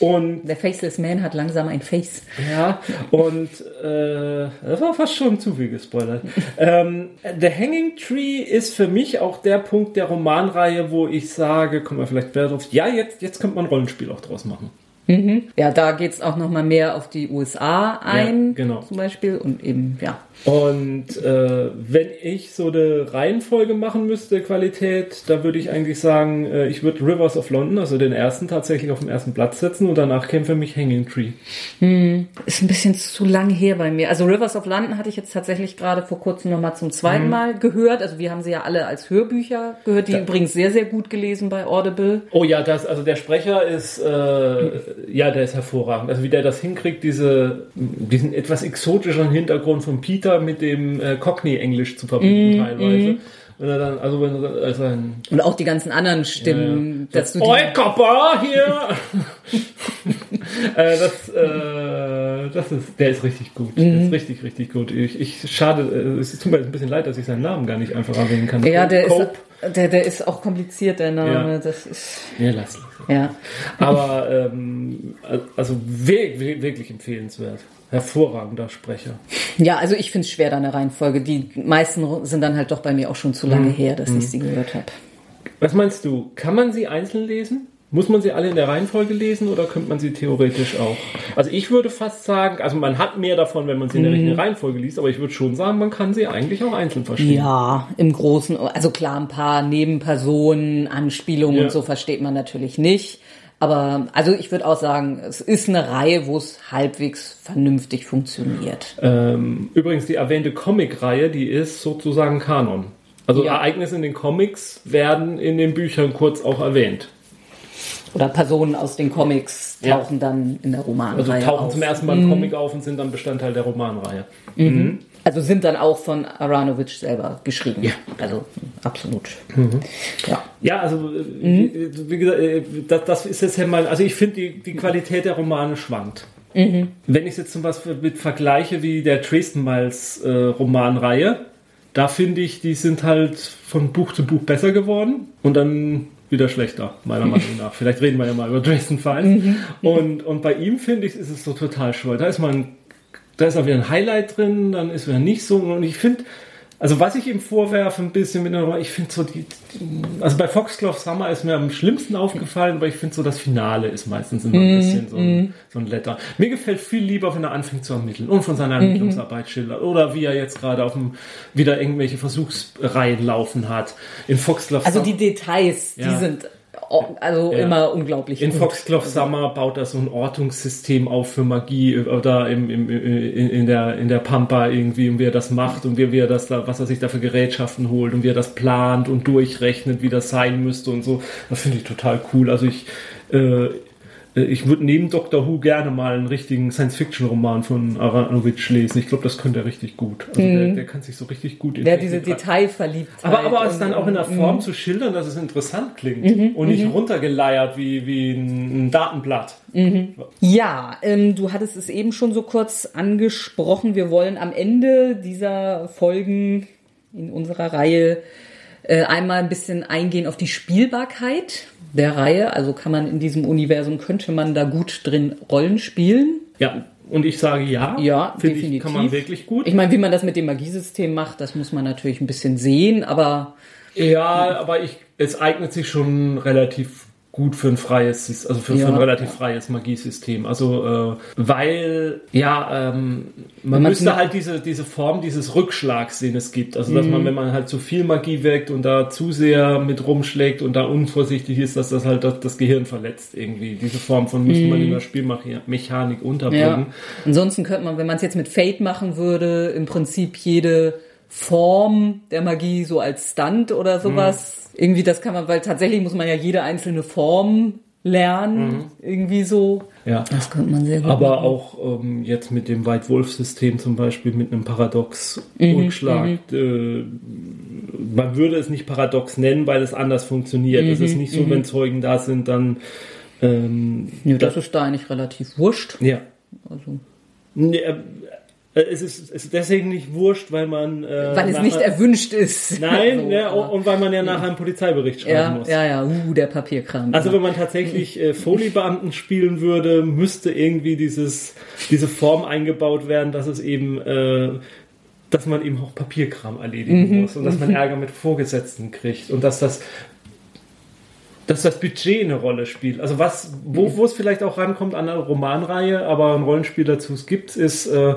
Und der Faceless Man hat langsam ein Face. Ja, und äh, das war fast schon zu viel gespoilert. (laughs) ähm, The Hanging Tree ist für mich auch der Punkt der Romanreihe, wo ich sage, kommen wir vielleicht später drauf, ja, jetzt, jetzt könnte man ein Rollenspiel auch draus machen. Mhm. Ja, da geht's auch noch mal mehr auf die USA ein, ja, genau. zum Beispiel. Und eben, ja. Und äh, wenn ich so eine Reihenfolge machen müsste, Qualität, da würde ich eigentlich sagen, äh, ich würde Rivers of London, also den ersten, tatsächlich auf den ersten Platz setzen und danach käme für mich Hanging Tree. Hm, ist ein bisschen zu lang her bei mir. Also Rivers of London hatte ich jetzt tatsächlich gerade vor kurzem nochmal zum zweiten hm. Mal gehört. Also wir haben sie ja alle als Hörbücher gehört, die da. übrigens sehr, sehr gut gelesen bei Audible. Oh ja, das, also der Sprecher ist, äh, ja, der ist hervorragend. Also wie der das hinkriegt, diese, diesen etwas exotischeren Hintergrund von Peter mit dem äh, Cockney-Englisch zu verbinden mm, teilweise. Mm. Wenn er dann, also wenn er also ein, Und auch die ganzen anderen Stimmen, ja, ja. dass du Oi, Kappa, hier! (laughs) äh, das, äh, das ist, der ist richtig gut. Mhm. Der ist richtig, richtig gut. Ich, ich schade, äh, es tut mir ein bisschen leid, dass ich seinen Namen gar nicht einfach erwähnen kann. Ja, der Cope. ist, der, der ist auch kompliziert, der Name. Ja. Das ist. Ja, lass. Ja. Aber, ähm, also wirklich empfehlenswert hervorragender Sprecher. Ja, also ich finde es schwer, da eine Reihenfolge. Die meisten sind dann halt doch bei mir auch schon zu lange mhm. her, dass ich mhm. sie gehört habe. Was meinst du? Kann man sie einzeln lesen? Muss man sie alle in der Reihenfolge lesen oder könnte man sie theoretisch auch? Also ich würde fast sagen, also man hat mehr davon, wenn man sie in der richtigen Reihenfolge liest, aber ich würde schon sagen, man kann sie eigentlich auch einzeln verstehen. Ja, im Großen, also klar, ein paar Nebenpersonen, Anspielungen Ja. und so versteht man natürlich nicht. Aber also ich würde auch sagen, es ist eine Reihe, wo es halbwegs vernünftig funktioniert. Ähm, übrigens, die erwähnte Comic-Reihe, die ist sozusagen Kanon. Also Ja. Ereignisse in den Comics werden in den Büchern kurz auch erwähnt. Oder Personen aus den Comics Ja. tauchen dann in der Also Romanreihe tauchen auf. zum ersten Mal im Comic auf und sind dann Bestandteil der Romanreihe. Also sind dann auch von Aronovich selber geschrieben. Ja. Also absolut. Ja. Ja, also äh, wie gesagt, äh, das, das ist jetzt ja mal, also ich finde die, die Qualität der Romane schwankt. Wenn ich es jetzt zum Beispiel mit vergleiche wie der Dresden Miles äh, Romanreihe, da finde ich, die sind halt von Buch zu Buch besser geworden und dann wieder schlechter, meiner Meinung nach. Vielleicht reden wir ja mal über Dresden Files. Und, und bei ihm finde ich, ist es so total schwer. Da ist man, da ist auch wieder ein Highlight drin, dann ist wieder nicht so. Und ich finde, also was ich ihm vorwerfe ein bisschen mit der Roman, ich finde so die, die, also bei Foxglove Summer ist mir am schlimmsten aufgefallen, aber ich finde so das Finale ist meistens immer ein bisschen so ein, so ein Letter. Mir gefällt viel lieber, wenn er anfängt zu ermitteln und von seiner Ermittlungsarbeit schildert oder wie er jetzt gerade auf dem, wieder irgendwelche Versuchsreihen laufen hat. In Foxglove Also Summer- die Details, die Ja. sind oh, also Ja. immer unglaublich in. Foxglove Summer baut er so ein Ortungssystem auf für Magie oder im, im, in, in, der, in der Pampa irgendwie und wie er das macht und wie, wie er das da, was er sich da für Gerätschaften holt und wie er das plant und durchrechnet, wie das sein müsste und so. Das finde ich total cool. Also ich, äh, ich würde neben Doctor Who gerne mal einen richtigen Science-Fiction-Roman von Aronovich lesen. Ich glaube, das könnte er richtig gut. Also der, der kann sich so richtig gut in Der diese Detailverliebtheit. aber, aber es dann auch in der Form zu schildern, dass es interessant klingt und nicht runtergeleiert wie, wie ein, Datenblatt. Ja, ähm, du hattest es eben schon so kurz angesprochen. Wir wollen am Ende dieser Folgen in unserer Reihe äh, einmal ein bisschen eingehen auf die Spielbarkeit der Reihe. Also kann man in diesem Universum, könnte man da gut drin Rollen spielen? Ja, und ich sage ja. Ja, definitiv. ich, kann man wirklich gut. Ich meine, wie man das mit dem Magiesystem macht, das muss man natürlich ein bisschen sehen, aber ja, aber ich, es eignet sich schon relativ gut für ein freies, also für, für ein Ja. relativ freies Magiesystem. Also, äh, weil, ja, ähm, man müsste halt diese, diese Form dieses Rückschlags, den es gibt. Also, dass Mhm. man, wenn man halt zu viel Magie wirkt und da zu sehr mit rumschlägt und da unvorsichtig ist, dass das halt das, das Gehirn verletzt irgendwie. Diese Form von müsste man in der Spielmechanik unterbringen. Mhm. Ja. Ansonsten könnte man, wenn man es jetzt mit Fate machen würde, im Prinzip jede Form der Magie so als Stunt oder sowas. Irgendwie, das kann man, weil tatsächlich muss man ja jede einzelne Form lernen. Irgendwie so. Ja. Das könnte man sehr gut Aber machen. auch ähm, jetzt mit dem White Wolf-System zum Beispiel mit einem Mhm, Paradox-Rückschlag. Äh, man würde es nicht Paradox nennen, weil es anders funktioniert. es Mhm, ist nicht so, wenn Zeugen da sind, dann. Ähm, Nö, das ist da eigentlich relativ wurscht. ja. Also, Nee, äh, es, ist, ist deswegen nicht wurscht, weil man. Äh, weil es nicht erwünscht ist. (laughs) Nein, So, ja, aber- und weil man ja nachher einen Polizeibericht schreiben ja, muss. ja, ja, uh, der Papierkram. Also wenn man tatsächlich äh, Foley-Beamten spielen würde, müsste irgendwie dieses, diese Form eingebaut werden, dass es eben, äh, dass man eben auch Papierkram erledigen muss und dass man Ärger mit Vorgesetzten kriegt und dass das dass das Budget eine Rolle spielt. Also was, wo, wo es vielleicht auch rankommt an eine Romanreihe, aber ein Rollenspiel dazu es gibt, ist äh,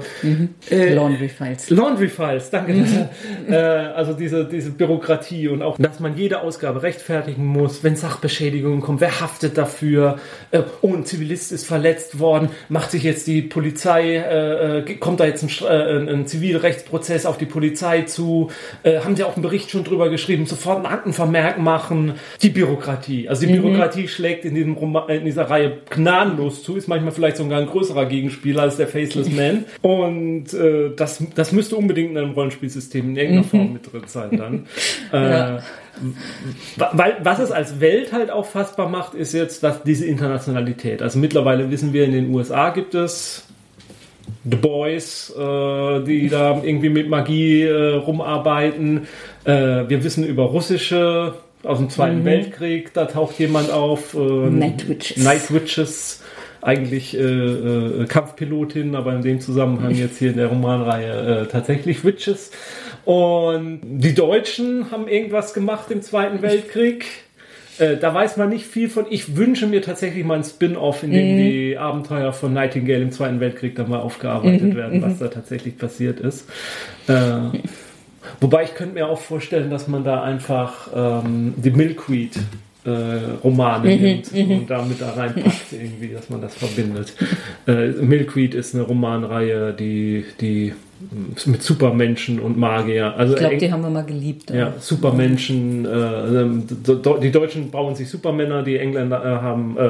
äh, Laundry Files. Laundry Files, danke. (laughs) äh, also diese, diese Bürokratie und auch, dass man jede Ausgabe rechtfertigen muss, wenn Sachbeschädigungen kommen, wer haftet dafür? Äh, oh, ein Zivilist ist verletzt worden, macht sich jetzt die Polizei, äh, äh, kommt da jetzt ein, ein, Zivilrechtsprozess auf die Polizei zu? Haben sie auch einen Bericht schon drüber geschrieben, sofort einen Aktenvermerk machen? Die Bürokratie. Also die Bürokratie schlägt in, diesem Roma in dieser Reihe gnadenlos zu, ist manchmal vielleicht sogar ein größerer Gegenspieler als der Faceless (laughs) Man. Und äh, das, das müsste unbedingt in einem Rollenspielsystem in irgendeiner Form mit drin sein dann. (laughs) äh, Ja. Weil, was es als Welt halt auch fassbar macht, ist jetzt dass diese Internationalität. Also mittlerweile wissen wir, in den USA gibt es The Boys, äh, die da irgendwie mit Magie äh, rumarbeiten. Äh, wir wissen über russische aus dem Zweiten Weltkrieg, da taucht jemand auf. Äh, Night Witches. Night Witches. Eigentlich äh, äh, Kampfpilotin, aber in dem Zusammenhang jetzt hier in der Romanreihe äh, tatsächlich Witches. Und die Deutschen haben irgendwas gemacht im Zweiten Weltkrieg. Äh, da weiß man nicht viel von. Ich wünsche mir tatsächlich mal ein Spin-off, in dem die Abenteuer von Nightingale im Zweiten Weltkrieg dann mal aufgearbeitet werden, was da tatsächlich passiert ist. (laughs) Äh, wobei ich könnte mir auch vorstellen, dass man da einfach ähm, die Milkweed äh, Romane nimmt und damit da reinpackt irgendwie, dass man das verbindet. Äh, Milkweed ist eine Romanreihe, die, die mit Supermenschen und Magier. Also Ich glaube, die haben wir mal geliebt. ja, Supermenschen. Äh, die Deutschen bauen sich Supermänner, die Engländer äh, haben äh,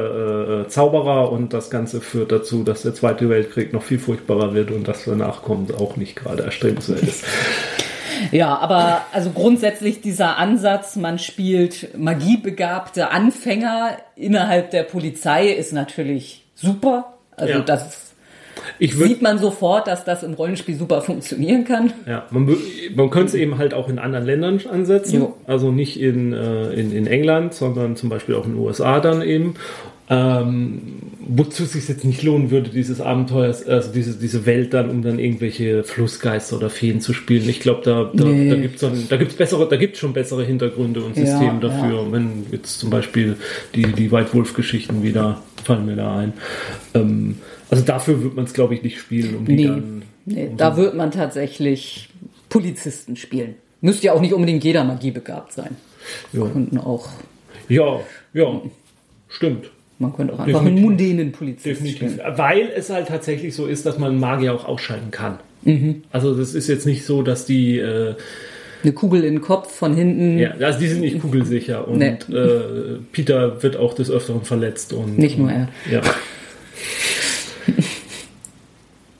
äh, Zauberer und das Ganze führt dazu, dass der Zweite Weltkrieg noch viel furchtbarer wird und das danach kommt auch nicht gerade erstrebenswert ist. Ja, aber also grundsätzlich dieser Ansatz, man spielt magiebegabte Anfänger innerhalb der Polizei, ist natürlich super. Also Ja. das sieht man sofort, dass das im Rollenspiel super funktionieren kann. Ja, man, man könnte es eben halt auch in anderen Ländern ansetzen. Jo. Also nicht in, äh, in, in England, sondern zum Beispiel auch in den USA dann eben. Ähm, wozu es sich jetzt nicht lohnen würde, dieses Abenteuer, also diese, diese Welt dann, um dann irgendwelche Flussgeister oder Feen zu spielen. Ich glaube, da, da, Nee. da gibt es bessere, da gibt's schon bessere Hintergründe und Systeme Ja, dafür. Wenn jetzt zum Beispiel die, die White Wolf-Geschichten wieder fallen mir da ein. Ähm, also dafür wird man es, glaube ich, nicht spielen, um die Nee, dann. nee da wird man tatsächlich Polizisten spielen. Müsste ja auch nicht unbedingt jeder magiebegabt sein. Ja. Könnten auch, Ja, ja, stimmt. Man könnte auch einfach einen Definitiv. mundänen Polizisten Definitiv. spielen. Weil es halt tatsächlich so ist, dass man Magier auch ausschalten kann. Mhm. Also das ist jetzt nicht so, dass die, äh, Eine Kugel in den Kopf von hinten. ja, also die sind nicht kugelsicher und Nee. äh, Peter wird auch des Öfteren verletzt und Nicht nur er. Ja.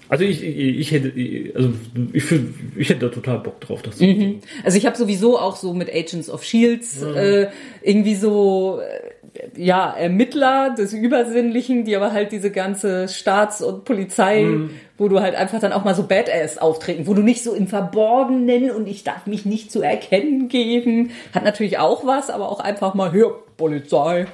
Also ich, ich, hätte, also ich, ich hätte da total Bock drauf, das Mhm. Also ich habe sowieso auch so mit Agents of Shields äh, irgendwie so äh, ja Ermittler des Übersinnlichen, die aber halt diese ganze Staats- und Polizei, wo du halt einfach dann auch mal so Badass auftreten, wo du nicht so im Verborgenen und ich darf mich nicht zu erkennen geben, hat natürlich auch was, aber auch einfach mal hier Polizei,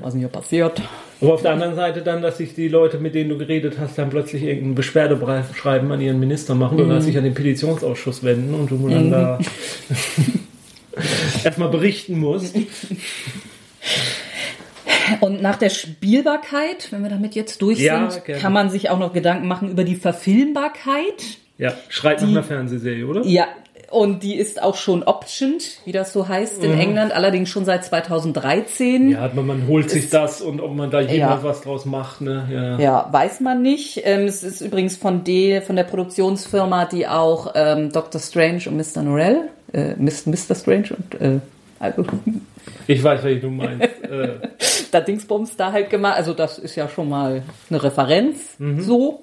was denn hier passiert. Aber auf der anderen Seite dann, dass sich die Leute, mit denen du geredet hast, dann plötzlich irgendein Beschwerdeschreiben an ihren Minister machen Mhm. oder sich an den Petitionsausschuss wenden und du dann da (laughs) erstmal berichten musst. (laughs) Und nach der Spielbarkeit, wenn wir damit jetzt durch Ja, sind, gerne. kann man sich auch noch Gedanken machen über die Verfilmbarkeit. Ja, schreit nach einer Fernsehserie, oder? Ja, und die ist auch schon optioned, wie das so heißt in England, allerdings schon seit 2013. Mhm. Ja, man, man holt sich das und ob man da jemals Ja. was draus macht, ne? Ja. Ja, weiß man nicht. Ähm, es ist übrigens von, de, von der Produktionsfirma, die auch ähm, Dr. Strange und Mr. Norrell, äh, Mr. Strange und äh, also, Ich weiß, was du meinst. äh, (laughs) da Dingsbums da halt gemacht. Also das ist ja schon mal eine Referenz so.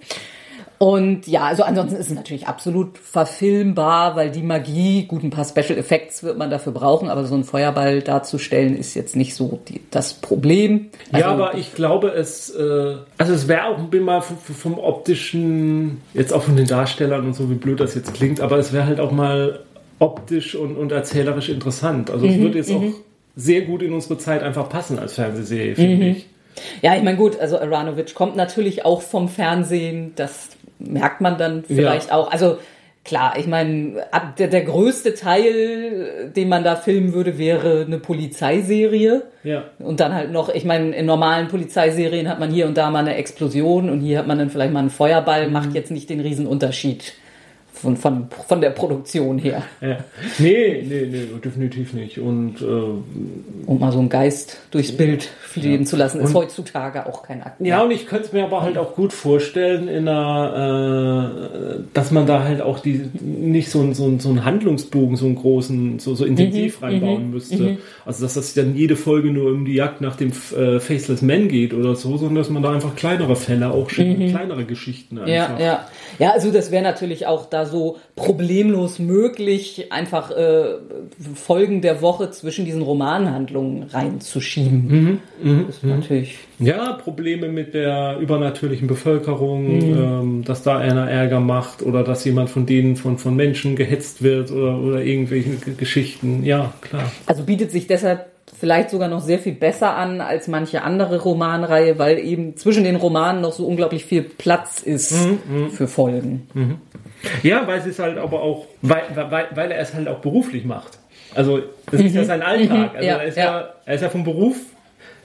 Und ja, also ansonsten ist es natürlich absolut verfilmbar, weil die Magie, gut, ein paar Special Effects wird man dafür brauchen, aber so einen Feuerball darzustellen ist jetzt nicht so die, das Problem. Also, ja, aber ich glaube, es, äh, also es wäre auch bin mal vom, vom optischen, jetzt auch von den Darstellern und so, wie blöd das jetzt klingt, aber es wäre halt auch mal optisch und, und erzählerisch interessant. Also Mhm, es würde jetzt auch sehr gut in unsere Zeit einfach passen als Fernsehserie, Mhm. finde ich. Ja, ich meine, gut, also Aranovic kommt natürlich auch vom Fernsehen, das merkt man dann vielleicht auch. Also klar, ich meine, der, der größte Teil, den man da filmen würde, wäre eine Polizeiserie. Ja. Und dann halt noch, ich meine, in normalen Polizeiserien hat man hier und da mal eine Explosion und hier hat man dann vielleicht mal einen Feuerball, macht jetzt nicht den riesen Unterschied von, von, von der Produktion her. Ja. Nee, nee, nee, definitiv nicht. Und äh, Und mal so einen Geist durchs Bild fliegen zu lassen, ist heutzutage auch kein Akt. Ja, und ich könnte es mir aber halt auch gut vorstellen, in einer, äh, dass man da halt auch die nicht so, so, so einen Handlungsbogen, so einen großen, so, so intensiv reinbauen müsste. Also dass das dann jede Folge nur um die Jagd nach dem äh, Faceless Man geht oder so, sondern dass man da einfach kleinere Fälle auch schickt, kleinere Geschichten einfach. Ja, ja. Ja, also das wäre natürlich auch da so problemlos möglich, einfach äh, Folgen der Woche zwischen diesen Romanhandlungen reinzuschieben. das ist natürlich. Ja, Probleme mit der übernatürlichen Bevölkerung, ähm, dass da einer Ärger macht oder dass jemand von denen von, von Menschen gehetzt wird oder, oder irgendwelche G Geschichten. Ja, klar. Also bietet sich deshalb vielleicht sogar noch sehr viel besser an als manche andere Romanreihe, weil eben zwischen den Romanen noch so unglaublich viel Platz ist für Folgen. Ja, weil es ist halt aber auch, weil, weil, weil er es halt auch beruflich macht. Also das ist ja sein Alltag. Also Ja, er, ist ja. ja. er ist ja vom Beruf.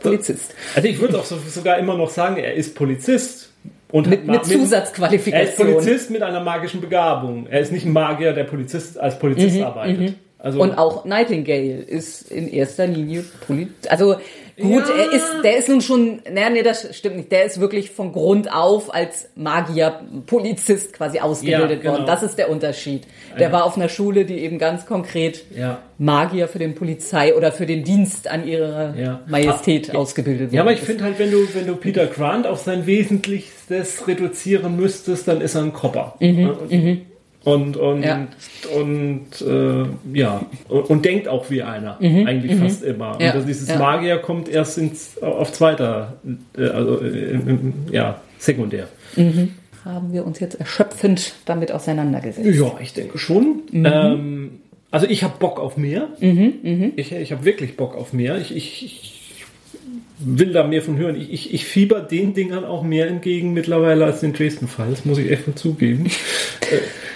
Polizist. Also ich würde auch so, sogar immer noch sagen, er ist Polizist. Und Mit, hat mit ma- Er ist Zusatzqualifikation. Polizist mit einer magischen Begabung. Er ist nicht ein Magier, der Polizist als Polizist arbeitet. Also Mhm, Und auch Nightingale ist in erster Linie Polizist. Also gut, Ja. er ist, der ist nun schon, naja, nee, das stimmt nicht. Der ist wirklich von Grund auf als Magier, Polizist quasi ausgebildet Ja, genau. worden. Das ist der Unterschied. Der war auf einer Schule, die eben ganz konkret Ja. Magier für den Polizei oder für den Dienst an ihrer Ja. Majestät ausgebildet worden Ja, aber ich finde halt, wenn du, wenn du Peter Grant auf sein Wesentlichstes reduzieren müsstest, dann ist er ein Kopper. Ne? Und, und, Mhm, Ja. und äh, ja, und, und denkt auch wie einer, eigentlich fast immer. Mhm, Ja, Und das, dieses ja. Magier kommt erst ins, auf zweiter, äh, also äh, ja, sekundär. Haben wir uns jetzt erschöpfend damit auseinandergesetzt. Ja, ich denke schon. Mhm. Ähm, also ich habe Bock auf mehr. Ich, ich habe wirklich Bock auf mehr. Ich, ich, ich will da mehr von hören. Ich, ich, ich fieber den Dingern auch mehr entgegen mittlerweile als den Dresden-Fall. Das muss ich echt mal zugeben. (laughs)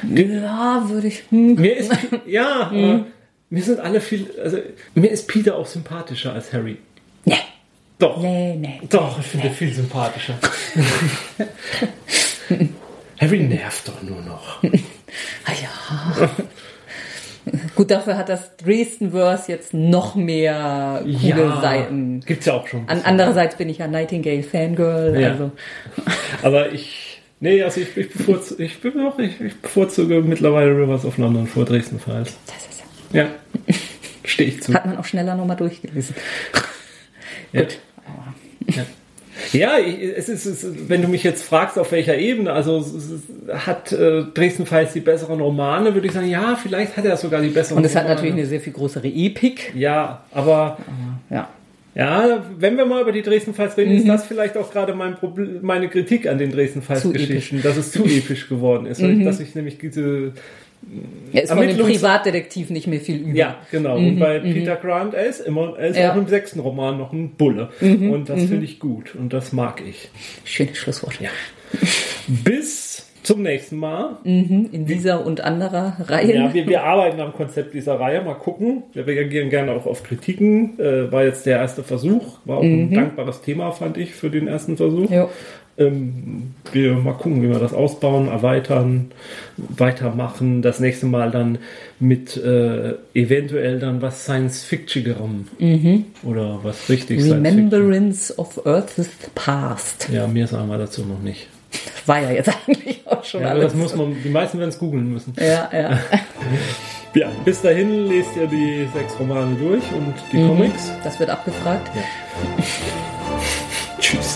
Ja, würde ich. Hm. Mir ist, ja, aber mir sind alle viel, also mir ist Peter auch sympathischer als Harry. Nee. Doch. Nee, nee. Doch, ich finde ihn viel sympathischer. (laughs) Harry nervt doch nur noch. Ah ja. Gut, dafür hat das Dresden-Verse jetzt noch mehr coole Seiten. Gibt's ja auch schon. An, andererseits bin ich ja Nightingale-Fangirl. Ja. Also. Aber ich, nee, also ich, ich, bevorzuge, ich, bin auch, ich, ich bevorzuge mittlerweile Rivers of London vor Dresden Files. Das ist ja. Ja, (laughs) stehe ich zu. Hat man auch schneller nochmal durchgelesen. (laughs) Ja. Gut. Ja, ja es ist, es ist, wenn du mich jetzt fragst, auf welcher Ebene, also hat äh, Dresden Files die besseren Romane, würde ich sagen, ja, vielleicht hat er sogar die besseren Und es hat Romane. natürlich eine sehr viel größere Epik. Ja, aber Ja. Ja, wenn wir mal über die Dresden Files reden, ist das vielleicht auch gerade mein Problem, meine Kritik an den Dresden Files Zu Geschichten, dass es zu episch geworden ist, weil ich, dass ich nämlich diese Er ist von dem Privatdetektiv nicht mehr viel über. Ja, genau. Und bei Peter Grant, er ist immer, er ist Ja. auch im sechsten Roman noch ein Bulle. Und das finde ich gut. Und das mag ich. Schönes Schlusswort. Ja. Bis zum nächsten Mal. In dieser und anderer Reihe. Ja, wir, wir arbeiten am Konzept dieser Reihe. Mal gucken. Wir reagieren gerne auch auf Kritiken. Äh, war jetzt der erste Versuch. War auch ein dankbares Thema, fand ich, für den ersten Versuch. Jo. Ähm, wir mal gucken, wie wir das ausbauen, erweitern, weitermachen. Das nächste Mal dann mit äh, eventuell dann was Science-Fictionerem oder was richtig. Remembrance of Earth's Past. Ja, mehr sagen wir dazu noch nicht. War ja jetzt (laughs) eigentlich auch schon Ja, alles. das muss man, die meisten werden es googeln müssen. ja, ja. (laughs) (laughs) Ja, bis dahin lest ihr die sechs Romane durch und die Comics. Das wird abgefragt. Tschüss.